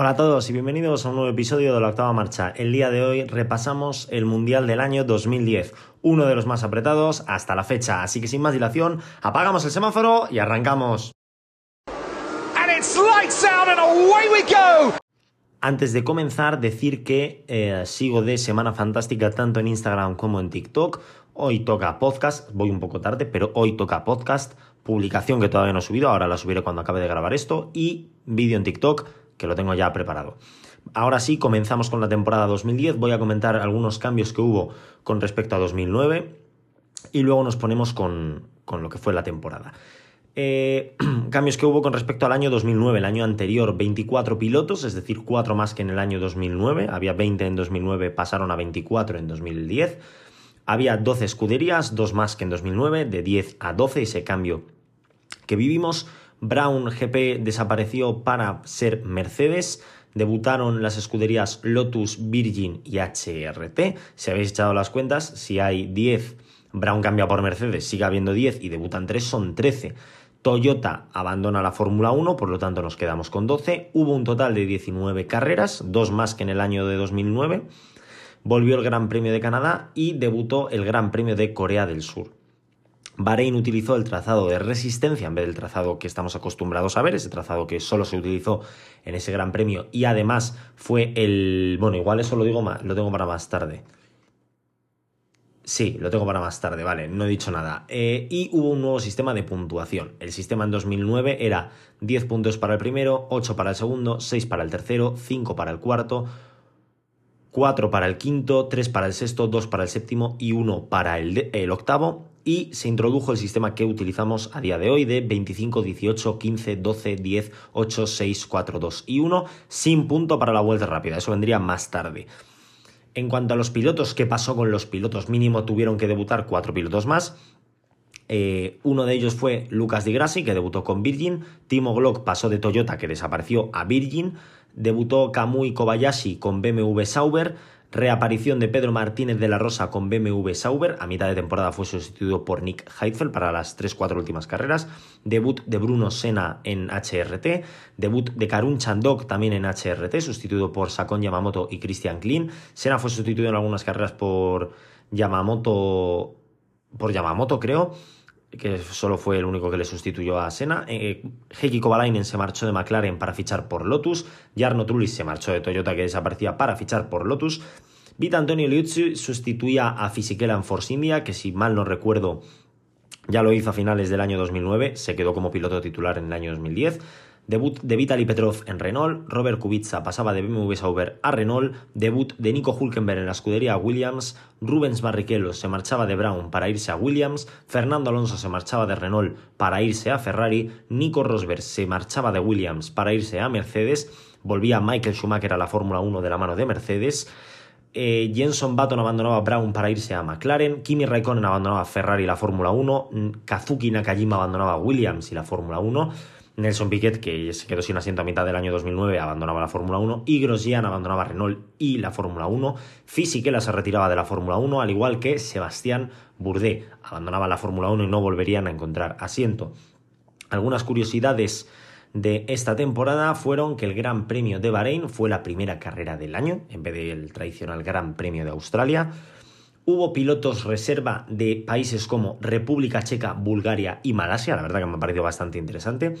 Hola a todos y bienvenidos a un nuevo episodio de la octava marcha. El día de hoy repasamos el Mundial del año 2010, uno de los más apretados hasta la fecha. Así que sin más dilación, apagamos el semáforo y arrancamos. Antes de comenzar, decir que eh, sigo de Semana Fantástica tanto en Instagram como en TikTok. Hoy toca podcast, voy un poco tarde, pero hoy toca podcast, publicación que todavía no he subido, ahora la subiré cuando acabe de grabar esto, y vídeo en TikTok que lo tengo ya preparado. Ahora sí, comenzamos con la temporada 2010. Voy a comentar algunos cambios que hubo con respecto a 2009 y luego nos ponemos con, lo que fue la temporada. Eh, cambios que hubo con respecto al año 2009, el año anterior, 24 pilotos, es decir, 4 más que en el año 2009. Había 20 en 2009, pasaron a 24 en 2010. Había 12 escuderías, 2 más que en 2009, de 10 a 12, ese cambio que vivimos. Brown GP desapareció para ser Mercedes. Debutaron las escuderías Lotus, Virgin y HRT. Si habéis echado las cuentas, si hay 10, Brown cambia por Mercedes, sigue habiendo 10 y debutan 3, son 13. Toyota abandona la Fórmula 1, por lo tanto nos quedamos con 12. Hubo un total de 19 carreras, dos más que en el año de 2009. Volvió el Gran Premio de Canadá y debutó el Gran Premio de Corea del Sur. Bahrein utilizó el trazado de resistencia en vez del trazado que estamos acostumbrados a ver, ese trazado que solo se utilizó en ese Gran Premio y además fue el... Bueno, igual eso lo digo más, lo tengo para más tarde. Sí, lo tengo para más tarde, vale, no he dicho nada. Eh, y hubo un nuevo sistema de puntuación. El sistema en 2009 era 10 puntos para el primero, 8 para el segundo, 6 para el tercero, 5 para el cuarto, 4 para el quinto, 3 para el sexto, 2 para el séptimo y 1 para el, el octavo y se introdujo el sistema que utilizamos a día de hoy de 25, 18, 15, 12, 10, 8, 6, 4, 2 y 1 sin punto para la vuelta rápida. Eso vendría más tarde. En cuanto a los pilotos, ¿qué pasó con los pilotos? Mínimo tuvieron que debutar cuatro pilotos más. Eh, uno de ellos fue Lucas Di Grassi, que debutó con Virgin. Timo Glock pasó de Toyota, que desapareció, a Virgin. Debutó Kamui Kobayashi con BMW Sauber. Reaparición de Pedro Martínez de la Rosa con BMW Sauber. A mitad de temporada fue sustituido por Nick Heidfeld para las 3-4 últimas carreras. Debut de Bruno Senna en HRT. Debut de Karun Chandok también en HRT, sustituido por Sakon Yamamoto y Christian Klein. Senna fue sustituido en algunas carreras por Yamamoto. Por Yamamoto, creo que solo fue el único que le sustituyó a Senna. Eh, Heikki Kovalainen se marchó de McLaren para fichar por Lotus. Jarno Trulli se marchó de Toyota, que desaparecía, para fichar por Lotus. Vita Antonio Liuzzi sustituía a Fisichella en Force India, que si mal no recuerdo ya lo hizo a finales del año 2009, se quedó como piloto titular en el año 2010. Debut de Vitaly Petrov en Renault, Robert Kubica pasaba de BMW Sauber a Renault, debut de Nico Hulkenberg en la escudería Williams, Rubens Barrichello se marchaba de Brown para irse a Williams, Fernando Alonso se marchaba de Renault para irse a Ferrari, Nico Rosberg se marchaba de Williams para irse a Mercedes, volvía Michael Schumacher a la Fórmula 1 de la mano de Mercedes, eh, Jenson Button abandonaba Brown para irse a McLaren, Kimi Raikkonen abandonaba Ferrari y la Fórmula 1, Kazuki Nakajima abandonaba Williams y la Fórmula 1, Nelson Piquet, que se quedó sin asiento a mitad del año 2009, abandonaba la Fórmula 1, y Grosjean abandonaba Renault y la Fórmula 1, Fisichella se retiraba de la Fórmula 1, al igual que Sebastián Bourdais abandonaba la Fórmula 1 y no volverían a encontrar asiento. Algunas curiosidades de esta temporada fueron que el Gran Premio de Bahrein fue la primera carrera del año, en vez del tradicional Gran Premio de Australia. Hubo pilotos reserva de países como República Checa, Bulgaria y Malasia, la verdad que me ha parecido bastante interesante.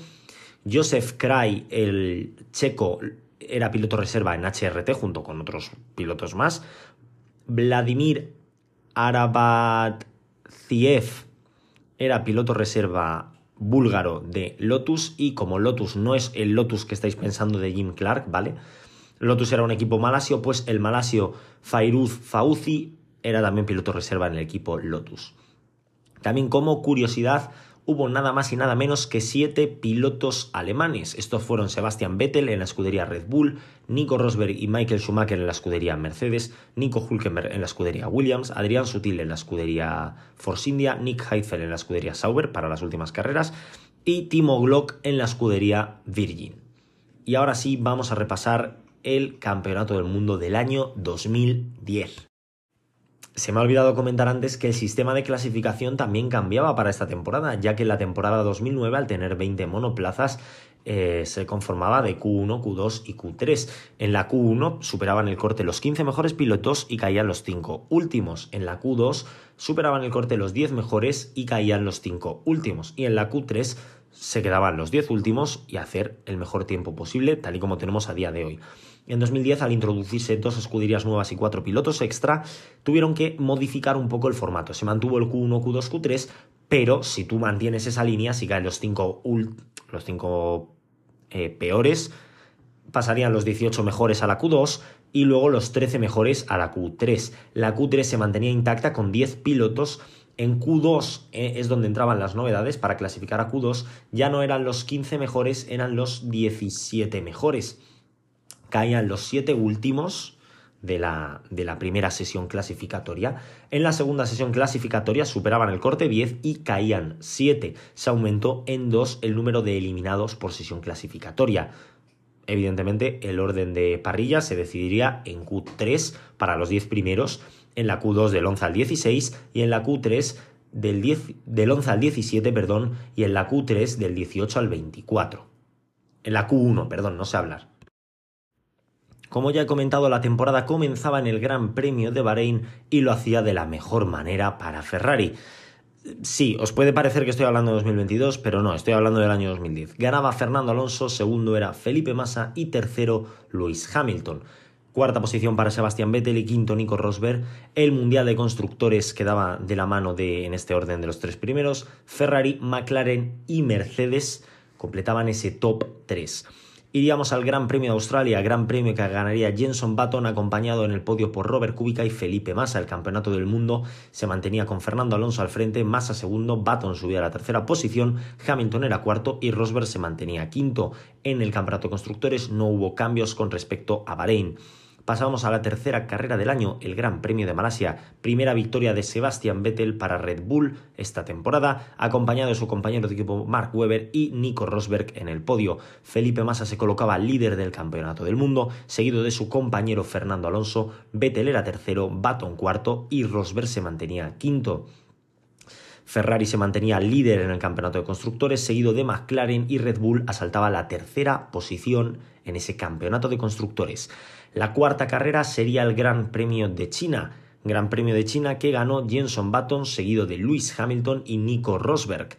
Joseph Kray, el checo, era piloto reserva en HRT junto con otros pilotos más. Vladimir Arabatziev era piloto reserva búlgaro de Lotus y como Lotus no es el Lotus que estáis pensando de Jim Clark, ¿vale? Lotus era un equipo malasio, pues el malasio Fairuz Fauzi era también piloto reserva en el equipo Lotus. También como curiosidad, hubo nada más y nada menos que siete pilotos alemanes. Estos fueron Sebastian Vettel en la escudería Red Bull, Nico Rosberg y Michael Schumacher en la escudería Mercedes, Nico Hulkenberg en la escudería Williams, Adrián Sutil en la escudería Force India, Nick Heidfeld en la escudería Sauber para las últimas carreras y Timo Glock en la escudería Virgin. Y ahora sí vamos a repasar el Campeonato del Mundo del año 2010. Se me ha olvidado comentar antes que el sistema de clasificación también cambiaba para esta temporada, ya que en la temporada 2009, al tener 20 monoplazas, eh, se conformaba de Q1, Q2 y Q3. En la Q1 superaban el corte los 15 mejores pilotos y caían los 5 últimos. En la Q2 superaban el corte los 10 mejores y caían los 5 últimos. Y en la Q3 se quedaban los 10 últimos y hacer el mejor tiempo posible, tal y como tenemos a día de hoy. En 2010, al introducirse dos escuderías nuevas y cuatro pilotos extra, tuvieron que modificar un poco el formato. Se mantuvo el Q1, Q2, Q3, pero si tú mantienes esa línea, si caen los 5 los cinco, eh, peores, pasarían los 18 mejores a la Q2 y luego los 13 mejores a la Q3. La Q3 se mantenía intacta con 10 pilotos en Q2 eh, es donde entraban las novedades para clasificar a Q2. Ya no eran los 15 mejores, eran los 17 mejores. Caían los 7 últimos de la, de la, primera sesión clasificatoria. En la segunda sesión clasificatoria superaban el corte 10 y caían 7. Se aumentó en 2 el número de eliminados por sesión clasificatoria. Evidentemente, el orden de parrilla se decidiría en Q3 para los 10 primeros en la Q2 del 11 al 16 y en la Q3 del, 10, del 11 al 17, perdón, y en la Q3 del 18 al 24. En la Q1, perdón, no sé hablar. Como ya he comentado, la temporada comenzaba en el Gran Premio de Bahrein y lo hacía de la mejor manera para Ferrari. Sí, os puede parecer que estoy hablando de 2022, pero no, estoy hablando del año 2010. Ganaba Fernando Alonso, segundo era Felipe Massa y tercero Lewis Hamilton. Cuarta posición para Sebastián Vettel y quinto Nico Rosberg. El Mundial de Constructores quedaba de la mano de, en este orden de los tres primeros. Ferrari, McLaren y Mercedes completaban ese top 3. Iríamos al Gran Premio de Australia, Gran Premio que ganaría Jenson Button, acompañado en el podio por Robert Kubica y Felipe Massa. El campeonato del mundo se mantenía con Fernando Alonso al frente, Massa segundo, Button subía a la tercera posición, Hamilton era cuarto y Rosberg se mantenía quinto. En el campeonato de constructores no hubo cambios con respecto a Bahrein. Pasamos a la tercera carrera del año, el Gran Premio de Malasia. Primera victoria de Sebastian Vettel para Red Bull esta temporada, acompañado de su compañero de equipo Mark Webber y Nico Rosberg en el podio. Felipe Massa se colocaba líder del Campeonato del Mundo, seguido de su compañero Fernando Alonso. Vettel era tercero, Baton cuarto y Rosberg se mantenía quinto. Ferrari se mantenía líder en el campeonato de constructores, seguido de McLaren y Red Bull asaltaba la tercera posición en ese campeonato de constructores. La cuarta carrera sería el Gran Premio de China, Gran Premio de China que ganó Jenson Button, seguido de Lewis Hamilton y Nico Rosberg.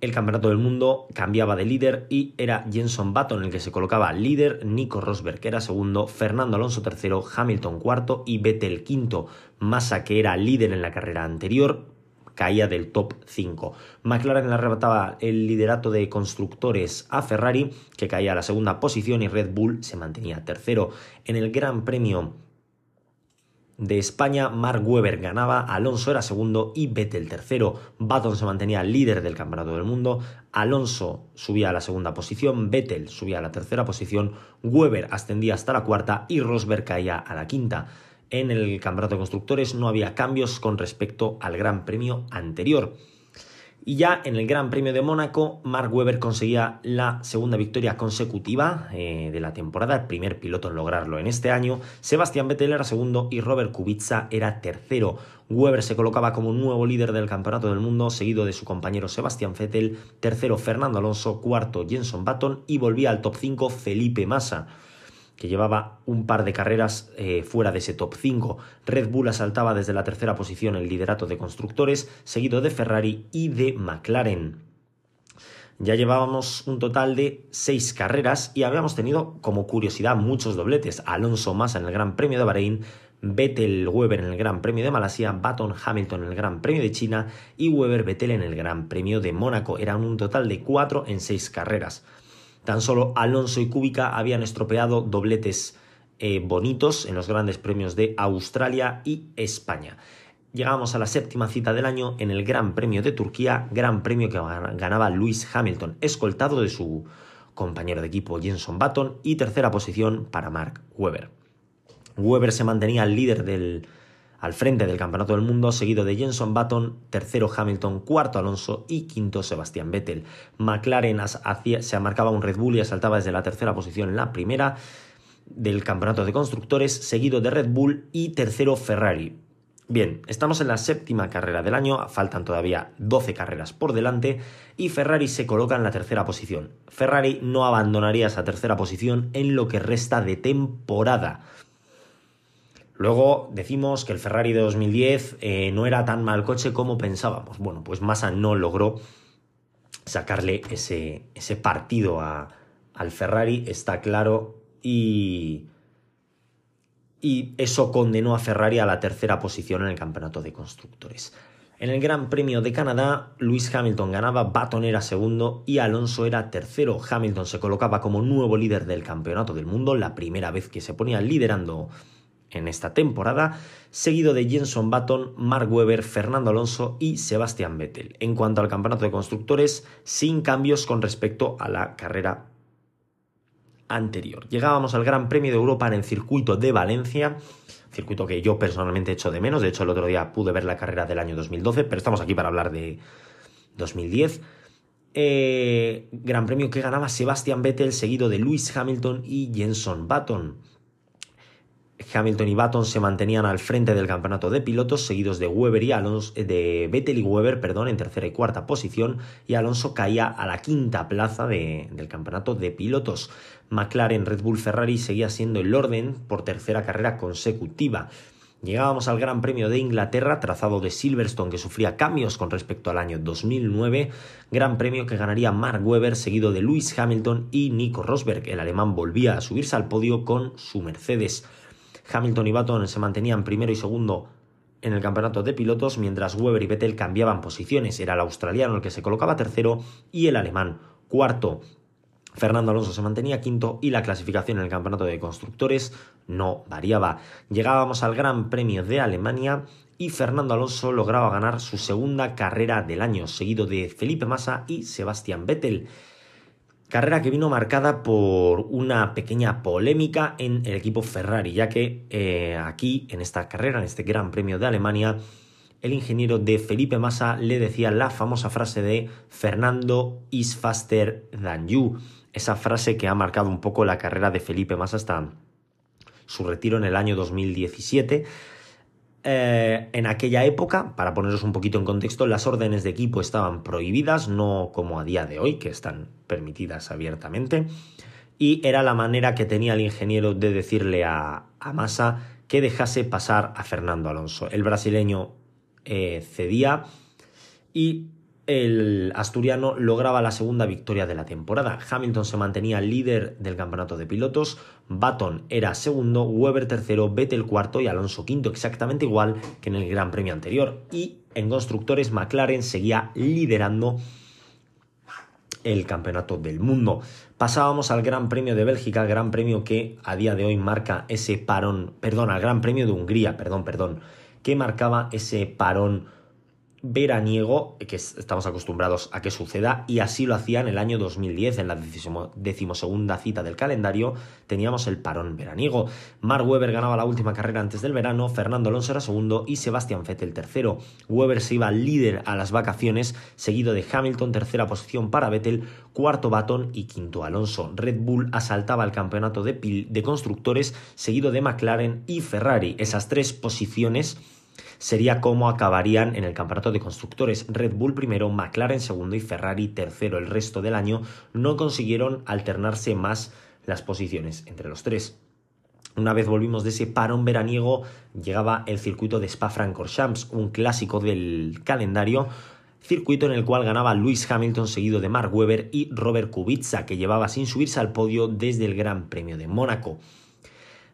El campeonato del mundo cambiaba de líder y era Jenson Button el que se colocaba líder, Nico Rosberg era segundo, Fernando Alonso tercero, Hamilton cuarto y Vettel quinto. Massa que era líder en la carrera anterior, caía del top 5. McLaren le arrebataba el liderato de constructores a Ferrari, que caía a la segunda posición, y Red Bull se mantenía tercero. En el Gran Premio de España, Mark Webber ganaba, Alonso era segundo y Vettel tercero. Baton se mantenía líder del Campeonato del Mundo, Alonso subía a la segunda posición, Vettel subía a la tercera posición, Webber ascendía hasta la cuarta y Rosberg caía a la quinta en el campeonato de constructores no había cambios con respecto al Gran Premio anterior. Y ya en el Gran Premio de Mónaco, Mark Webber conseguía la segunda victoria consecutiva eh, de la temporada, el primer piloto en lograrlo en este año. Sebastián Vettel era segundo y Robert Kubica era tercero. Webber se colocaba como nuevo líder del Campeonato del Mundo, seguido de su compañero Sebastián Vettel, tercero Fernando Alonso, cuarto Jenson Button y volvía al top 5 Felipe Massa que llevaba un par de carreras eh, fuera de ese top 5. Red Bull asaltaba desde la tercera posición el liderato de constructores, seguido de Ferrari y de McLaren. Ya llevábamos un total de seis carreras y habíamos tenido como curiosidad muchos dobletes. Alonso Massa en el Gran Premio de Bahrein, Vettel Weber en el Gran Premio de Malasia, Baton Hamilton en el Gran Premio de China y Weber Vettel en el Gran Premio de Mónaco. Eran un total de cuatro en seis carreras. Tan solo Alonso y Kubica habían estropeado dobletes eh, bonitos en los grandes premios de Australia y España. Llegamos a la séptima cita del año en el Gran Premio de Turquía, Gran Premio que ganaba Lewis Hamilton, escoltado de su compañero de equipo Jenson Button y tercera posición para Mark Webber. Webber se mantenía líder del, al frente del Campeonato del Mundo, seguido de Jenson Button, tercero Hamilton, cuarto Alonso y quinto Sebastián Vettel. McLaren se marcaba un Red Bull y asaltaba desde la tercera posición en la primera del Campeonato de Constructores, seguido de Red Bull y tercero Ferrari. Bien, estamos en la séptima carrera del año, faltan todavía 12 carreras por delante y Ferrari se coloca en la tercera posición. Ferrari no abandonaría esa tercera posición en lo que resta de temporada. Luego decimos que el Ferrari de 2010 eh, no era tan mal coche como pensábamos. Bueno, pues Massa no logró sacarle ese, ese partido al Ferrari, está claro, y y eso condenó a Ferrari a la tercera posición en el campeonato de constructores. En el Gran Premio de Canadá, Lewis Hamilton ganaba, Baton era segundo y Alonso era tercero. Hamilton se colocaba como nuevo líder del campeonato del mundo, la primera vez que se ponía liderando en esta temporada, seguido de Jenson Button, Mark Webber, Fernando Alonso y Sebastian Vettel. En cuanto al campeonato de constructores, sin cambios con respecto a la carrera anterior. Llegábamos al Gran Premio de Europa en el circuito de Valencia, circuito que yo personalmente echo de menos, de hecho el otro día pude ver la carrera del año 2012, pero estamos aquí para hablar de 2010. Eh, gran Premio que ganaba Sebastian Vettel, seguido de Lewis Hamilton y Jenson Button. Hamilton y Button se mantenían al frente del campeonato de pilotos, seguidos de Weber y Alonso, eh, de Vettel y Weber, perdón, en tercera y cuarta posición, y Alonso caía a la quinta plaza del campeonato de pilotos. McLaren, Red Bull, Ferrari seguía siendo el orden por tercera carrera consecutiva. Llegábamos al Gran Premio de Inglaterra, trazado de Silverstone que sufría cambios con respecto al año 2009, Gran Premio que ganaría Mark Webber, seguido de Lewis Hamilton y Nico Rosberg. El alemán volvía a subirse al podio con su Mercedes. Hamilton y Button se mantenían primero y segundo en el campeonato de pilotos, mientras Weber y Vettel cambiaban posiciones. Era el australiano el que se colocaba tercero y el alemán cuarto. Fernando Alonso se mantenía quinto y la clasificación en el campeonato de constructores no variaba. Llegábamos al Gran Premio de Alemania y Fernando Alonso lograba ganar su segunda carrera del año, seguido de Felipe Massa y Sebastián Vettel. Carrera que vino marcada por una pequeña polémica en el equipo Ferrari, ya que eh, aquí, en esta carrera, en este Gran Premio de Alemania, el ingeniero de Felipe Massa le decía la famosa frase de Fernando is faster than you. Esa frase que ha marcado un poco la carrera de Felipe Massa hasta su retiro en el año 2017 eh, en aquella época, para poneros un poquito en contexto, las órdenes de equipo estaban prohibidas, no como a día de hoy, que están permitidas abiertamente. Y era la manera que tenía el ingeniero de decirle a, a Massa que dejase pasar a Fernando Alonso. El brasileño eh, cedía y el asturiano lograba la segunda victoria de la temporada. Hamilton se mantenía líder del campeonato de pilotos, Button era segundo, Weber tercero, Vettel cuarto y Alonso quinto, exactamente igual que en el Gran Premio anterior. Y en constructores McLaren seguía liderando el campeonato del mundo. Pasábamos al Gran Premio de Bélgica, Gran Premio que a día de hoy marca ese parón, perdón, al Gran Premio de Hungría, perdón, perdón, que marcaba ese parón veraniego que estamos acostumbrados a que suceda y así lo hacía en el año 2010 en la decimosegunda cita del calendario teníamos el parón veraniego. Mark Webber ganaba la última carrera antes del verano Fernando Alonso era segundo y Sebastián Vettel tercero. Webber se iba líder a las vacaciones seguido de Hamilton tercera posición para Vettel cuarto Baton y quinto Alonso. Red Bull asaltaba el campeonato de constructores seguido de McLaren y Ferrari. Esas tres posiciones sería cómo acabarían en el campeonato de constructores. Red Bull primero, McLaren segundo y Ferrari tercero. El resto del año no consiguieron alternarse más las posiciones entre los tres. Una vez volvimos de ese parón veraniego, llegaba el circuito de Spa-Francorchamps, un clásico del calendario, circuito en el cual ganaba Lewis Hamilton seguido de Mark Webber y Robert Kubica, que llevaba sin subirse al podio desde el Gran Premio de Mónaco.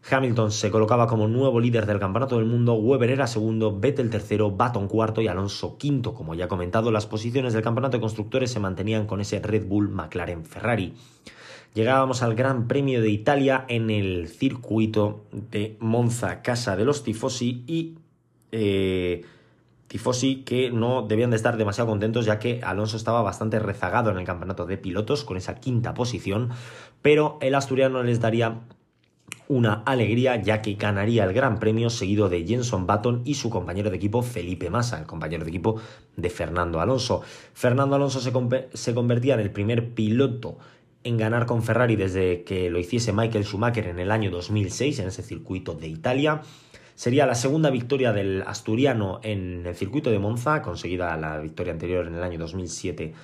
Hamilton se colocaba como nuevo líder del campeonato del mundo, Weber era segundo, Vettel tercero, Baton cuarto y Alonso quinto. Como ya he comentado, las posiciones del campeonato de constructores se mantenían con ese Red Bull McLaren Ferrari. Llegábamos al Gran Premio de Italia en el circuito de Monza, casa de los tifosi y eh, tifosi que no debían de estar demasiado contentos ya que Alonso estaba bastante rezagado en el campeonato de pilotos con esa quinta posición, pero el asturiano les daría una alegría ya que ganaría el Gran Premio seguido de Jenson Button y su compañero de equipo Felipe Massa, el compañero de equipo de Fernando Alonso. Fernando Alonso se, convertía en el primer piloto en ganar con Ferrari desde que lo hiciese Michael Schumacher en el año 2006 en ese circuito de Italia Sería la segunda victoria del asturiano en el circuito de Monza, conseguida la victoria anterior en el año 2007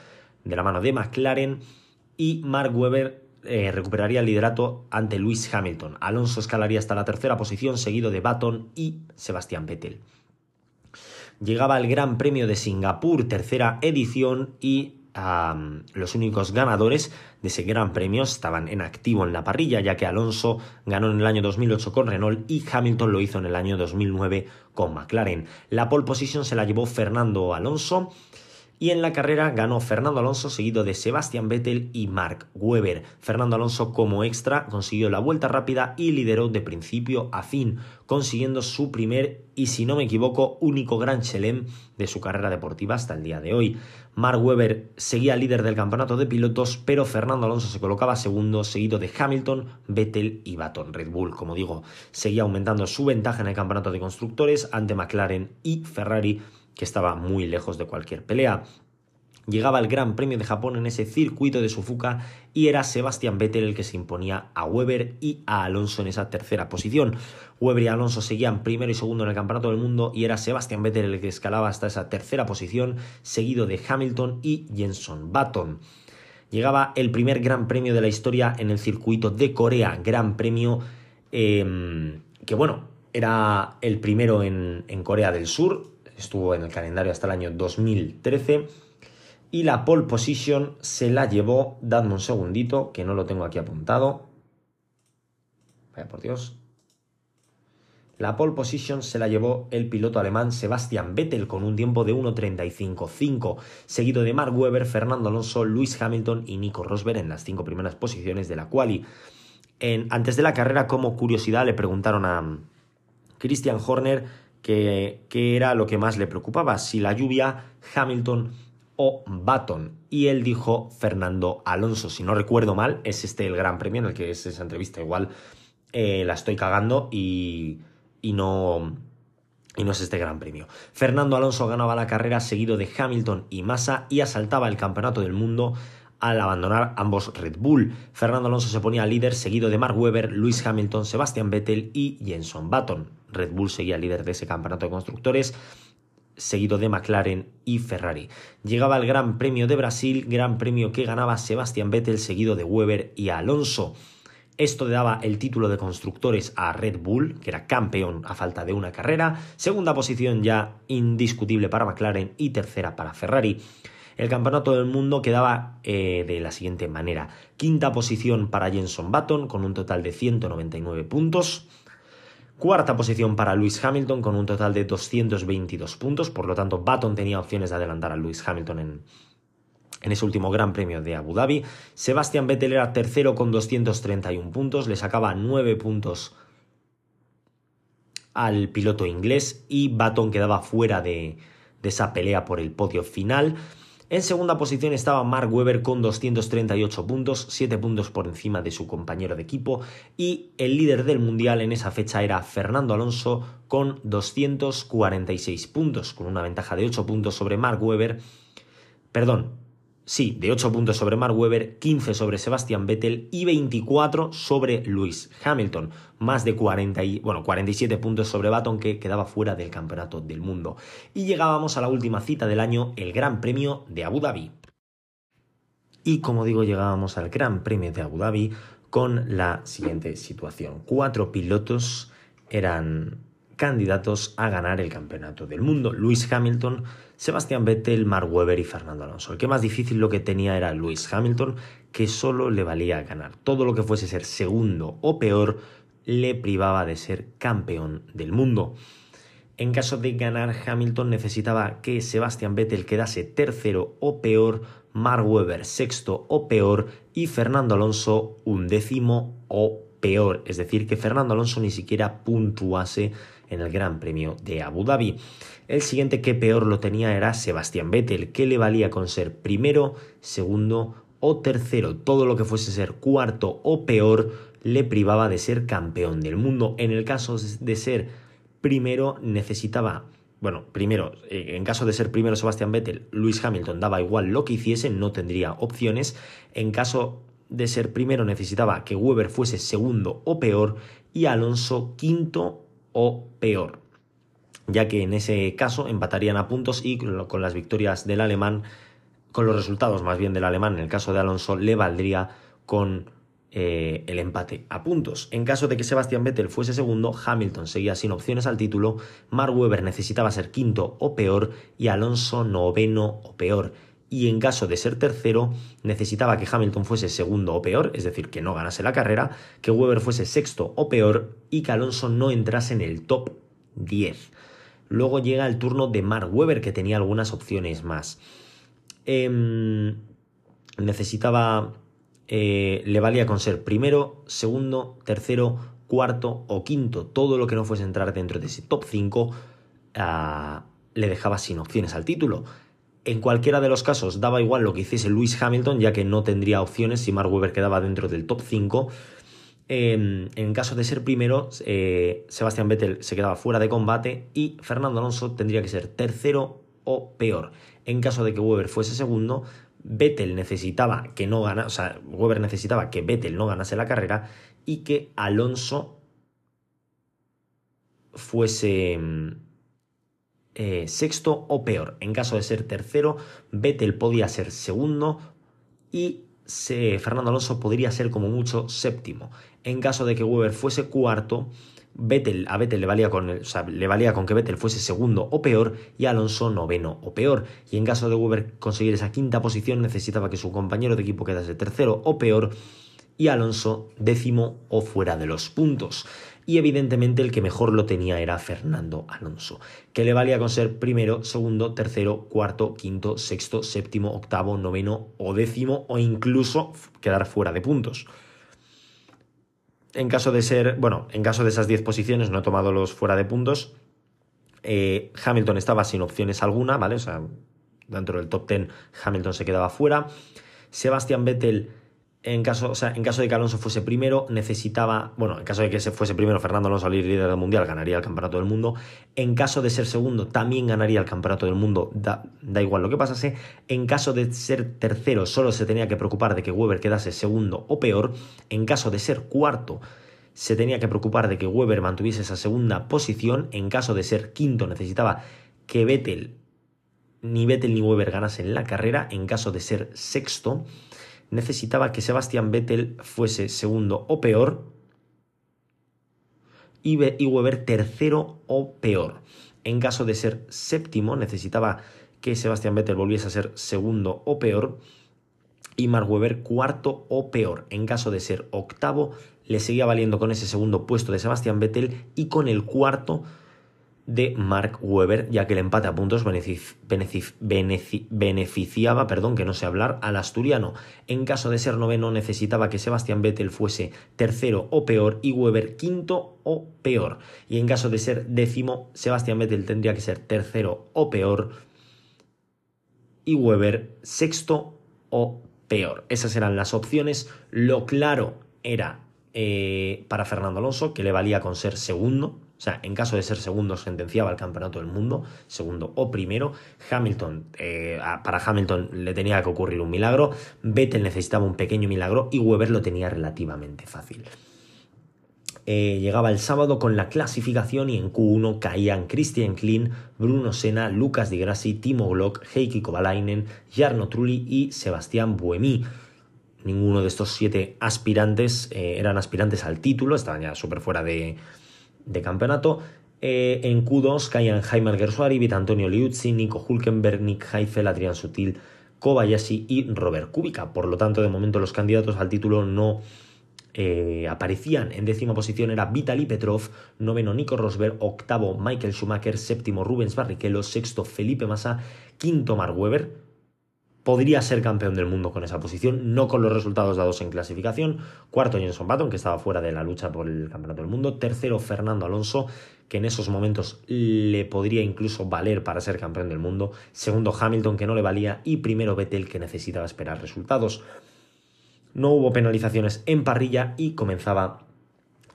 de la mano de McLaren, y Mark Webber eh, recuperaría el liderato ante Lewis Hamilton. Alonso escalaría hasta la tercera posición, seguido de Baton y Sebastián Vettel. Llegaba el Gran Premio de Singapur, tercera edición, y los únicos ganadores de ese gran premio estaban en activo en la parrilla, ya que Alonso ganó en el año 2008 con Renault y Hamilton lo hizo en el año 2009 con McLaren. La pole position se la llevó Fernando Alonso y en la carrera ganó Fernando Alonso seguido de Sebastian Vettel y Mark Webber. Fernando Alonso como extra consiguió la vuelta rápida y lideró de principio a fin, consiguiendo su primer y si no me equivoco único Gran Chelem de su carrera deportiva hasta el día de hoy. Mark Webber seguía líder del campeonato de pilotos, pero Fernando Alonso se colocaba segundo, seguido de Hamilton, Vettel y Baton. Red Bull, como digo, seguía aumentando su ventaja en el campeonato de constructores ante McLaren y Ferrari que estaba muy lejos de cualquier pelea. Llegaba el Gran Premio de Japón en ese circuito de Suzuka y era Sebastian Vettel el que se imponía a Weber y a Alonso en esa tercera posición. Weber y Alonso seguían primero y segundo en el Campeonato del Mundo y era Sebastian Vettel el que escalaba hasta esa tercera posición, seguido de Hamilton y Jenson Button. Llegaba el primer Gran Premio de la historia en el circuito de Corea, Gran Premio em, que bueno, era el primero en Corea del Sur, estuvo en el calendario hasta el año 2013. Y la pole position se la llevó, dadme un segundito, que no lo tengo aquí apuntado. Vaya por Dios. La pole position se la llevó el piloto alemán Sebastian Vettel con un tiempo de 1.35.5, seguido de Mark Webber, Fernando Alonso, Lewis Hamilton y Nico Rosberg en las cinco primeras posiciones de la quali. Antes de la carrera, como curiosidad, le preguntaron a Christian Horner qué era lo que más le preocupaba, si la lluvia, Hamilton o Baton. Y él dijo Fernando Alonso. Si no recuerdo mal, es este el gran premio en el que es esa entrevista. Igual eh, la estoy cagando y, y no y no es este gran premio. Fernando Alonso ganaba la carrera seguido de Hamilton y Massa y asaltaba el campeonato del mundo al abandonar ambos Red Bull. Fernando Alonso se ponía líder, seguido de Mark Webber, Lewis Hamilton, Sebastian Vettel y Jenson Button. Red Bull seguía líder de ese campeonato de constructores seguido de McLaren y Ferrari. Llegaba el Gran Premio de Brasil, Gran Premio que ganaba Sebastian Vettel seguido de Webber y Alonso. Esto daba el título de constructores a Red Bull, que era campeón a falta de una carrera, segunda posición ya indiscutible para McLaren y tercera para Ferrari. El campeonato del mundo quedaba eh, de la siguiente manera. Quinta posición para Jenson Button con un total de 199 puntos. Cuarta posición para Lewis Hamilton con un total de 222 puntos. Por lo tanto, Button tenía opciones de adelantar a Lewis Hamilton en, en ese último Gran Premio de Abu Dhabi. Sebastian Vettel era tercero con 231 puntos, le sacaba 9 puntos al piloto inglés y Button quedaba fuera de, de esa pelea por el podio final. En segunda posición estaba Mark Webber con 238 puntos, 7 puntos por encima de su compañero de equipo, y el líder del mundial en esa fecha era Fernando Alonso con 246 puntos, con una ventaja de 8 puntos sobre Mark Webber. Perdón, Sí, de 8 puntos sobre Mark Webber, 15 sobre Sebastian Vettel y 24 sobre Lewis Hamilton. Más de 40 y, bueno, 47 puntos sobre Baton que quedaba fuera del campeonato del mundo. Y llegábamos a la última cita del año, el Gran Premio de Abu Dhabi. Y como digo, llegábamos al Gran Premio de Abu Dhabi con la siguiente situación. Cuatro pilotos eran candidatos a ganar el campeonato del mundo. Lewis Hamilton, Sebastian Vettel, Mark Webber y Fernando Alonso. El que más difícil lo que tenía era Lewis Hamilton, que solo le valía ganar. Todo lo que fuese ser segundo o peor le privaba de ser campeón del mundo. En caso de ganar, Hamilton necesitaba que Sebastian Vettel quedase tercero o peor, Mark Webber sexto o peor y Fernando Alonso undécimo o peor. Es decir, que Fernando Alonso ni siquiera puntuase en el Gran Premio de Abu Dhabi. El siguiente que peor lo tenía era Sebastián Vettel, que le valía con ser primero, segundo o tercero. Todo lo que fuese ser cuarto o peor le privaba de ser campeón del mundo. En el caso de ser primero necesitaba bueno, primero, eh, en caso de ser primero Sebastián Vettel, Luis Hamilton daba igual lo que hiciese, no tendría opciones. En caso de ser primero necesitaba que Weber fuese segundo o peor y Alonso quinto o peor, ya que en ese caso empatarían a puntos y con las victorias del alemán, con los resultados más bien del alemán, en el caso de Alonso, le valdría con eh, el empate a puntos. En caso de que Sebastian Vettel fuese segundo, Hamilton seguía sin opciones al título, Mark Webber necesitaba ser quinto o peor y Alonso noveno o peor. Y en caso de ser tercero, necesitaba que Hamilton fuese segundo o peor, es decir, que no ganase la carrera, que Webber fuese sexto o peor y que Alonso no entrase en el top 10. Luego llega el turno de Mark Webber, que tenía algunas opciones más. Em, necesitaba eh, le valía con ser primero, segundo, tercero, cuarto o quinto. Todo lo que no fuese entrar dentro de ese top 5 ah, le dejaba sin opciones al título. En cualquiera de los casos daba igual lo que hiciese Lewis Hamilton, ya que no tendría opciones si Mark Webber quedaba dentro del top 5. Em, en caso de ser primero, eh, Sebastian Vettel se quedaba fuera de combate y Fernando Alonso tendría que ser tercero o peor. En caso de que Webber fuese segundo, Vettel necesitaba que no ganase, o sea, Weber necesitaba que Vettel no ganase la carrera y que Alonso fuese mm, eh, sexto o peor. En caso de ser tercero, Vettel podía ser segundo y Fernando Alonso podría ser como mucho séptimo. En caso de que Weber fuese cuarto, Vettel, a Vettel le valía, con, le valía con que Vettel fuese segundo o peor y Alonso noveno o peor. Y en caso de Weber conseguir esa quinta posición necesitaba que su compañero de equipo quedase tercero o peor y Alonso décimo o fuera de los puntos. Y evidentemente el que mejor lo tenía era Fernando Alonso, que le valía con ser primero, segundo, tercero, cuarto, quinto, sexto, séptimo, octavo, noveno o décimo o incluso quedar fuera de puntos en caso de ser, bueno, en caso de esas 10 posiciones, no he tomado los fuera de puntos, eh, Hamilton estaba sin opciones alguna, ¿vale? O sea, dentro del top 10 Hamilton se quedaba fuera. Sebastian Vettel en caso, o sea, en caso de que Alonso fuese primero, necesitaba, bueno, en caso de que se fuese primero Fernando Alonso salir líder del mundial, ganaría el campeonato del mundo. En caso de ser segundo, también ganaría el campeonato del mundo, da, da, igual lo que pasase. En caso de ser tercero, solo se tenía que preocupar de que Weber quedase segundo o peor. En caso de ser cuarto, se tenía que preocupar de que Weber mantuviese esa segunda posición. En caso de ser quinto, necesitaba que Vettel, ni Vettel ni Weber ganasen la carrera. En caso de ser sexto, necesitaba que Sebastian Vettel fuese segundo o peor y Weber tercero o peor. En caso de ser séptimo, necesitaba que Sebastian Vettel volviese a ser segundo o peor y Mark Webber cuarto o peor. En caso de ser octavo, le seguía valiendo con ese segundo puesto de Sebastian Vettel y con el cuarto de Mark Webber, ya que el empate a puntos beneficiaba, perdón, que no sé hablar, al asturiano. En caso de ser noveno, necesitaba que Sebastian Vettel fuese tercero o peor y Webber quinto o peor. Y en caso de ser décimo, Sebastian Vettel tendría que ser tercero o peor y Webber sexto o peor. Esas eran las opciones. Lo claro era eh, para Fernando Alonso, que le valía con ser segundo, o sea, en caso de ser segundo, sentenciaba el campeonato del mundo, segundo o primero. Hamilton, eh, para Hamilton le tenía que ocurrir un milagro. Vettel necesitaba un pequeño milagro y Weber lo tenía relativamente fácil. Eh, llegaba el sábado con la clasificación y en Q1 caían Christian Klein, Bruno Senna, Lucas Di Grassi, Timo Glock, Heikki Kovalainen, Jarno Trulli y Sebastián Buemi. Ninguno de estos siete aspirantes eh, eran aspirantes al título, estaban ya súper fuera de, de campeonato. Eh, en Q2 caían Jaime Alguersuari, Vita Antonio Liuzzi, Nico Hulkenberg, Nick Heifel, Adrián Sutil, Kobayashi y Robert Kubica. Por lo tanto, de momento los candidatos al título no eh, aparecían. En décima posición era Vitaly Petrov, noveno Nico Rosberg, octavo Michael Schumacher, séptimo Rubens Barrichello, sexto Felipe Massa, quinto Mark Webber, podría ser campeón del mundo con esa posición, no con los resultados dados en clasificación. Cuarto, Jenson Button, que estaba fuera de la lucha por el campeonato del mundo. Tercero, Fernando Alonso, que en esos momentos le podría incluso valer para ser campeón del mundo. Segundo, Hamilton, que no le valía. Y primero, Vettel, que necesitaba esperar resultados. No hubo penalizaciones en parrilla y comenzaba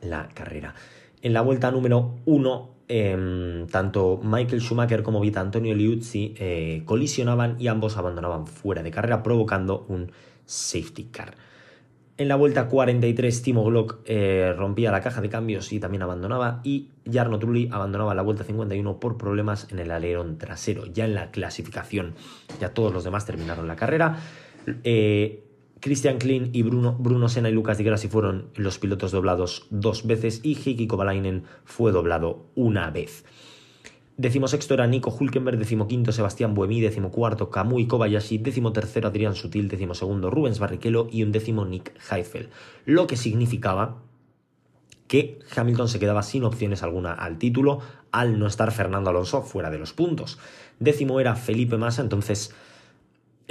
la carrera. En la vuelta número 1, Em, tanto Michael Schumacher como Vitantonio Liuzzi eh, colisionaban y ambos abandonaban fuera de carrera, provocando un safety car. En la vuelta 43, Timo Glock eh, rompía la caja de cambios y también abandonaba. Y Jarno Trulli abandonaba la vuelta 51 por problemas en el alerón trasero. Ya en la clasificación, ya todos los demás terminaron la carrera. Eh, Christian Klein y Bruno, Bruno Senna y Lucas Di Grassi fueron los pilotos doblados dos veces y Heikki Kovalainen fue doblado una vez. Decimosexto era Nico Hulkenberg, decimoquinto Sebastián Buemi, decimocuarto Kamui Kobayashi, decimotercero Adrián Sutil, decimosegundo Rubens Barrichello y un décimo Nick Heifel. Lo que significaba que Hamilton se quedaba sin opciones alguna al título al no estar Fernando Alonso fuera de los puntos. Décimo era Felipe Massa, entonces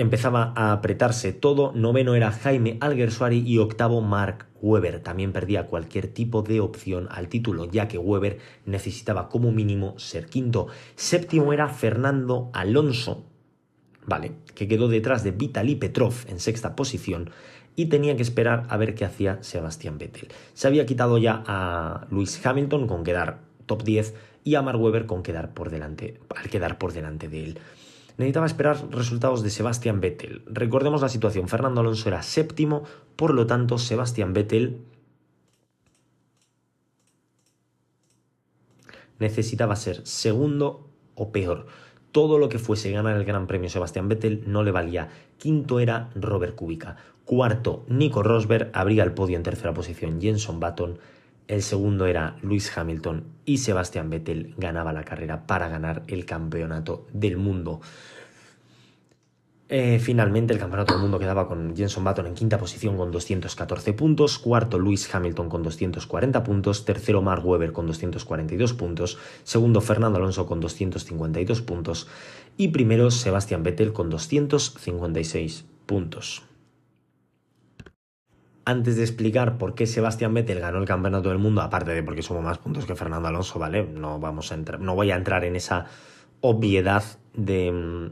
empezaba a apretarse todo. Noveno era Jaime Alguersuari y octavo Mark Webber. También perdía cualquier tipo de opción al título, ya que Webber necesitaba como mínimo ser quinto. Séptimo era Fernando Alonso, ¿vale? Que quedó detrás de Vitaly Petrov en sexta posición y tenía que esperar a ver qué hacía Sebastián Vettel. Se había quitado ya a Lewis Hamilton con quedar top 10 y a Mark Webber con quedar por delante, al quedar por delante de él necesitaba esperar resultados de Sebastian Vettel. Recordemos la situación, Fernando Alonso era séptimo, por lo tanto Sebastian Vettel necesitaba ser segundo o peor. Todo lo que fuese ganar el Gran Premio Sebastian Vettel no le valía. Quinto era Robert Kubica. Cuarto, Nico Rosberg abría el podio en tercera posición Jenson Button el segundo era Lewis Hamilton y Sebastian Vettel ganaba la carrera para ganar el campeonato del mundo. Eh, finalmente el campeonato del mundo quedaba con Jenson Button en quinta posición con 214 puntos, cuarto Lewis Hamilton con 240 puntos, tercero Mark Webber con 242 puntos, segundo Fernando Alonso con 252 puntos y primero Sebastian Vettel con 256 puntos antes de explicar por qué Sebastián Vettel ganó el campeonato del mundo, aparte de porque sumo más puntos que Fernando Alonso, ¿vale? No, vamos a entrar, no voy a entrar en esa obviedad de,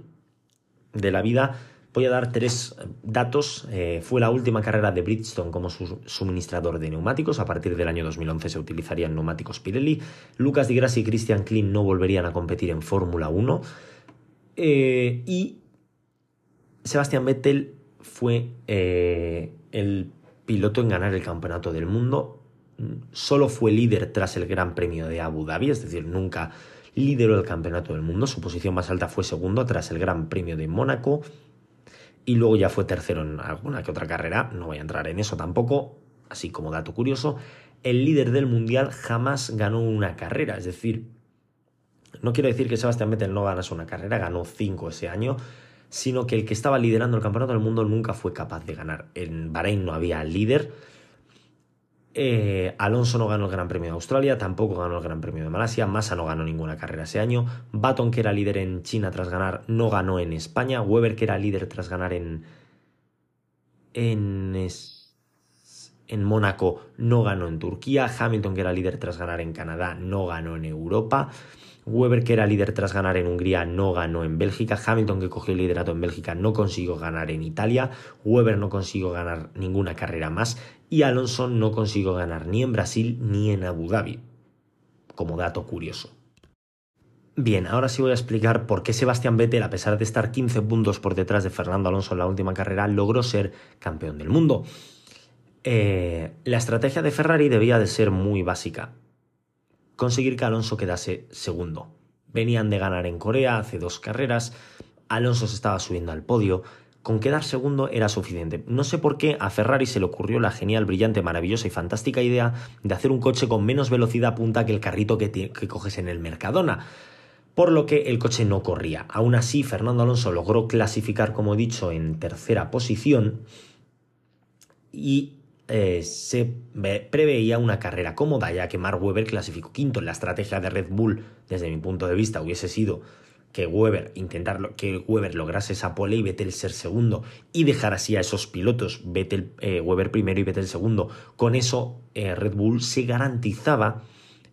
de la vida. Voy a dar tres datos. Eh, fue la última carrera de Bridgestone como su suministrador de neumáticos. A partir del año 2011 se utilizarían neumáticos Pirelli. Lucas Di Grassi y Christian Klein no volverían a competir en Fórmula 1. Eh, y Sebastián Vettel fue eh, el piloto en ganar el campeonato del mundo. Solo fue líder tras el Gran Premio de Abu Dhabi, es decir, nunca lideró el campeonato del mundo. Su posición más alta fue segundo tras el Gran Premio de Mónaco. Y luego ya fue tercero en alguna que otra carrera. No voy a entrar en eso tampoco. Así como dato curioso, el líder del mundial jamás ganó una carrera. Es decir, no quiero decir que Sebastián Vettel no ganase una carrera, ganó cinco ese año sino que el que estaba liderando el campeonato del mundo nunca fue capaz de ganar. En Bahrein no había líder. Eh, Alonso no ganó el Gran Premio de Australia, tampoco ganó el Gran Premio de Malasia, Massa no ganó ninguna carrera ese año, Baton, que era líder en China tras ganar, no ganó en España, Weber, que era líder tras ganar en, en, en Mónaco, no ganó en Turquía, Hamilton, que era líder tras ganar en Canadá, no ganó en Europa, Weber, que era líder tras ganar en Hungría, no ganó en Bélgica. Hamilton, que cogió el liderato en Bélgica, no consiguió ganar en Italia. Weber no consiguió ganar ninguna carrera más. Y Alonso no consiguió ganar ni en Brasil ni en Abu Dhabi. Como dato curioso. Bien, ahora sí voy a explicar por qué Sebastián Vettel, a pesar de estar 15 puntos por detrás de Fernando Alonso en la última carrera, logró ser campeón del mundo. Eh, la estrategia de Ferrari debía de ser muy básica conseguir que Alonso quedase segundo. Venían de ganar en Corea hace dos carreras, Alonso se estaba subiendo al podio, con quedar segundo era suficiente. No sé por qué a Ferrari se le ocurrió la genial, brillante, maravillosa y fantástica idea de hacer un coche con menos velocidad punta que el carrito que, que coges en el Mercadona por lo que el coche no corría. Aún así, Fernando Alonso logró clasificar, como he dicho, en tercera posición y eh, se preveía una carrera cómoda, ya que Mark Webber clasificó quinto. La estrategia de Red Bull, desde mi punto de vista, hubiese sido que Weber intentar que Weber lograse esa pole y Vettel ser segundo y dejar así a esos pilotos. Vettel eh, Weber primero y Vettel segundo. Con eso eh, Red Bull se garantizaba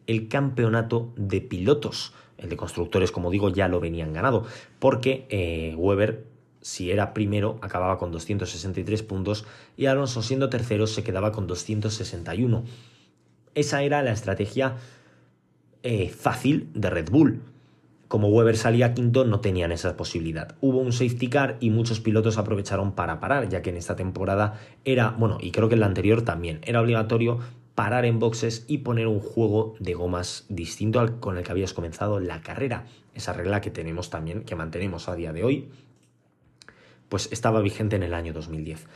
el campeonato de pilotos. El de constructores como digo ya lo venían ganado porque Weber si era primero, acababa con 263 puntos y Alonso siendo tercero se quedaba con 261. Esa era la estrategia eh, fácil de Red Bull. como Weber salía quinto, no tenían esa posibilidad. Hubo un safety car y muchos pilotos aprovecharon para parar, ya que en esta temporada era, bueno, y creo que en la anterior también, era obligatorio parar en boxes y poner un juego de gomas distinto al con el que habías comenzado la carrera. Esa regla que tenemos también, que mantenemos a día de hoy, pues estaba vigente en el año 2010.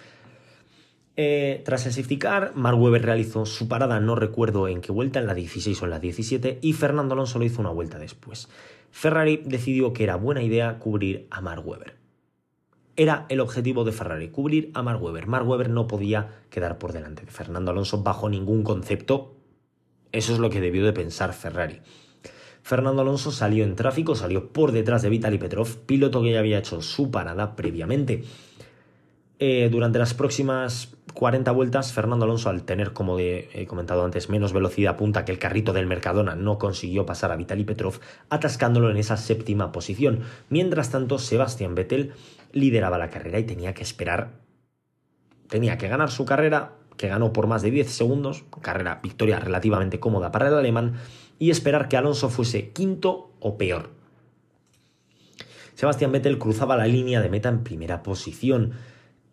Eh, tras el safety car, Mark Webber realizó su parada, no recuerdo en qué vuelta, en la 16 o en la 17, y Fernando Alonso lo hizo una vuelta después. Ferrari decidió que era buena idea cubrir a Mark Webber. Era el objetivo de Ferrari, cubrir a Mark Webber. Mark Webber no podía quedar por delante de Fernando Alonso bajo ningún concepto. Eso es lo que debió de pensar Ferrari. Fernando Alonso salió en tráfico, salió por detrás de Vitaly Petrov, piloto que ya había hecho su parada previamente. Eh, durante las próximas 40 vueltas, Fernando Alonso, al tener, como he comentado antes, menos velocidad punta que el carrito del Mercadona, no consiguió pasar a Vitaly Petrov, atascándolo en esa séptima posición. Mientras tanto, Sebastián Vettel lideraba la carrera y tenía que esperar, tenía que ganar su carrera, que ganó por más de 10 segundos, carrera, victoria relativamente cómoda para el alemán, y esperar que Alonso fuese quinto o peor. Sebastián Vettel cruzaba la línea de meta en primera posición.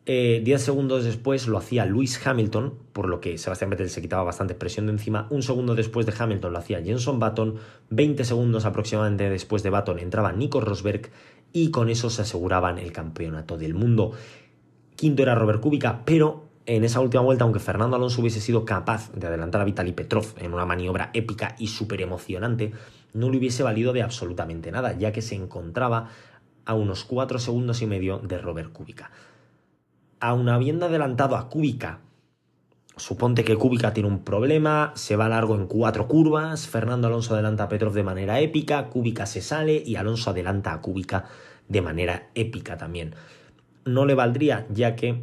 Eh, diez segundos después lo hacía Lewis Hamilton, por lo que Sebastián Vettel se quitaba bastante presión de encima. Un segundo después de Hamilton lo hacía Jenson Button. 20 segundos aproximadamente después de Button entraba Nico Rosberg y con eso se aseguraban el campeonato del mundo. Quinto era Robert Kubica, pero en esa última vuelta, aunque Fernando Alonso hubiese sido capaz de adelantar a Vitaly Petrov en una maniobra épica y súper emocionante, no le hubiese valido de absolutamente nada, ya que se encontraba a unos 4 segundos y medio de Robert Kubica aun habiendo adelantado a Kubica, suponte que Kubica tiene un problema, se va largo en cuatro curvas, Fernando Alonso adelanta a Petrov de manera épica, Kubica se sale y Alonso adelanta a Kubica de manera épica también. No le valdría ya que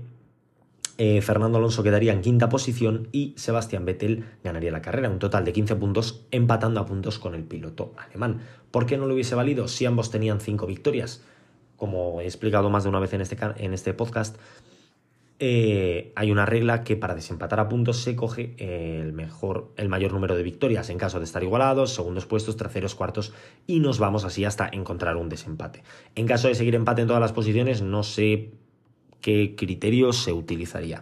eh, Fernando Alonso quedaría en quinta posición y Sebastián Vettel ganaría la carrera, un total de 15 puntos, empatando a puntos con el piloto alemán. ¿Por qué no le hubiese valido si ambos tenían cinco victorias? Como he explicado más de una vez en este, en este podcast, eh, hay una regla que para desempatar a puntos se coge el mejor, el mayor número de victorias en caso de estar igualados, segundos puestos, terceros, cuartos y nos vamos así hasta encontrar un desempate. En caso de seguir empate en todas las posiciones, no sé qué criterio se utilizaría.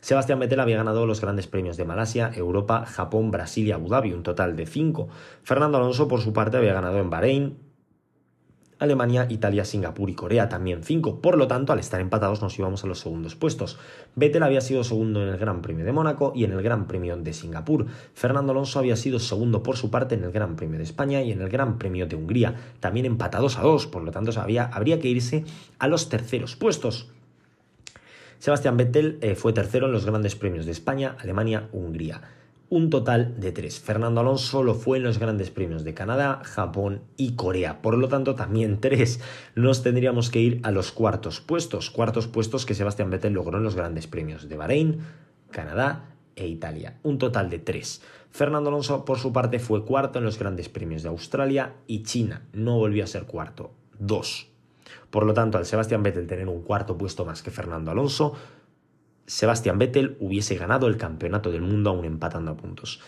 Sebastián Vettel había ganado los grandes premios de Malasia, Europa, Japón, Brasil y Abu Dhabi, un total de 5. Fernando Alonso, por su parte, había ganado en Bahrein, Alemania, Italia, Singapur y Corea también 5. Por lo tanto, al estar empatados nos íbamos a los segundos puestos. Vettel había sido segundo en el Gran Premio de Mónaco y en el Gran Premio de Singapur. Fernando Alonso había sido segundo por su parte en el Gran Premio de España y en el Gran Premio de Hungría, también empatados a dos. Por lo tanto, habría que irse a los terceros puestos. Sebastián Vettel eh, fue tercero en los grandes premios de España, Alemania, Hungría un total de tres. Fernando Alonso lo fue en los grandes premios de Canadá, Japón y Corea. Por lo tanto, también tres. Nos tendríamos que ir a los cuartos puestos. Cuartos puestos que Sebastián Vettel logró en los grandes premios de Bahrein, Canadá e Italia. Un total de tres. Fernando Alonso, por su parte, fue cuarto en los grandes premios de Australia y China. No volvió a ser cuarto. Dos. Por lo tanto, al Sebastián Vettel tener un cuarto puesto más que Fernando Alonso, Sebastian Vettel hubiese ganado el campeonato del mundo aún empatando a puntos.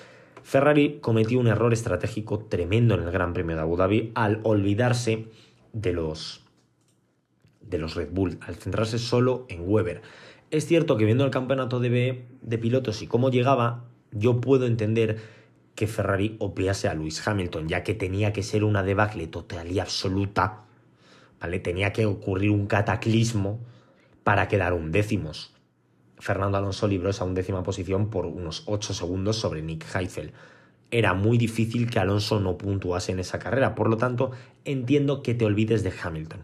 Ferrari cometió un error estratégico tremendo en el Gran Premio de Abu Dhabi al olvidarse de los de los Red Bull, al centrarse solo en Weber. Es cierto que viendo el campeonato de, de pilotos y cómo llegaba, yo puedo entender que Ferrari obviase a Lewis Hamilton, ya que tenía que ser una debacle total y absoluta, Tenía que ocurrir un cataclismo para quedar un décimos. Fernando Alonso libró esa undécima posición por unos 8 segundos sobre Nick Heifel. Era muy difícil que Alonso no puntuase en esa carrera, por lo tanto entiendo que te olvides de Hamilton.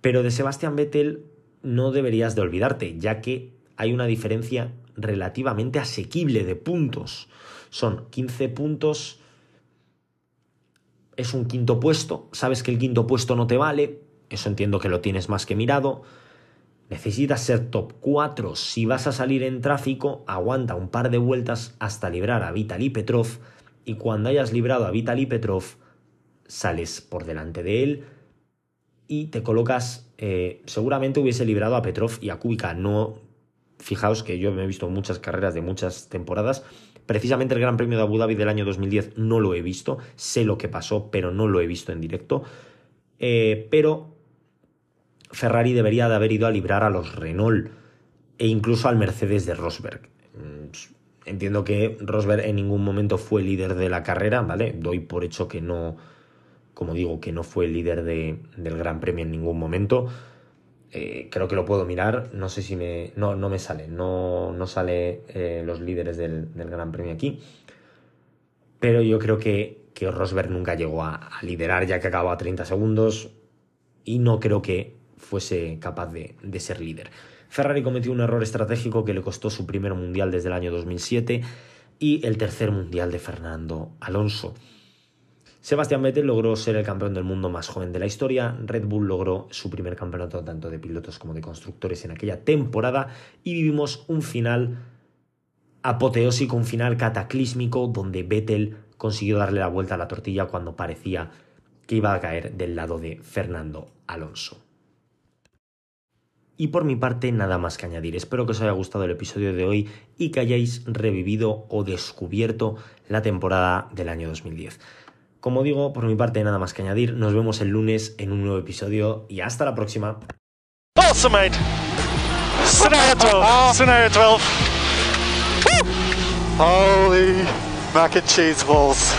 Pero de Sebastian Vettel no deberías de olvidarte, ya que hay una diferencia relativamente asequible de puntos. Son 15 puntos, es un quinto puesto, sabes que el quinto puesto no te vale, eso entiendo que lo tienes más que mirado, Necesitas ser top 4. Si vas a salir en tráfico, aguanta un par de vueltas hasta librar a Vitaly Petrov y cuando hayas librado a Vitaly Petrov, sales por delante de él y te colocas, eh, seguramente hubiese librado a Petrov y a Kubica, no, fijaos que yo me he visto muchas carreras de muchas temporadas, Precisamente el Gran Premio de Abu Dhabi del año 2010 no lo he visto, sé lo que pasó, pero no lo he visto en directo. Eh, pero Ferrari debería de haber ido a librar a los Renault e incluso al Mercedes de Rosberg. Mm, entiendo que Rosberg en ningún momento fue líder de la carrera, ¿vale? Doy por hecho que no, como digo, que no fue líder de, del Gran Premio en ningún momento. Eh, creo que lo puedo mirar, no sé si me... No, no me sale, no, no sale eh, los líderes del, Gran Premio aquí. Pero yo creo que, que Rosberg nunca llegó a, a, liderar ya que acabó a 30 segundos y no creo que fuese capaz de, de ser líder. Ferrari cometió un error estratégico que le costó su primer mundial desde el año 2007 y el tercer mundial de Fernando Alonso. Sebastián Vettel logró ser el campeón del mundo más joven de la historia, Red Bull logró su primer campeonato tanto de pilotos como de constructores en aquella temporada y vivimos un final apoteósico, un final cataclísmico donde Vettel consiguió darle la vuelta a la tortilla cuando parecía que iba a caer del lado de Fernando Alonso. Y por mi parte, nada más que añadir. Espero que os haya gustado el episodio de hoy y que hayáis revivido o descubierto la temporada del año 2010. Como digo, por mi parte nada más que añadir. Nos vemos el lunes en un nuevo episodio y hasta la próxima. Awesome, mate. Scenario 12. Scenario 12. Holy mac and cheese balls.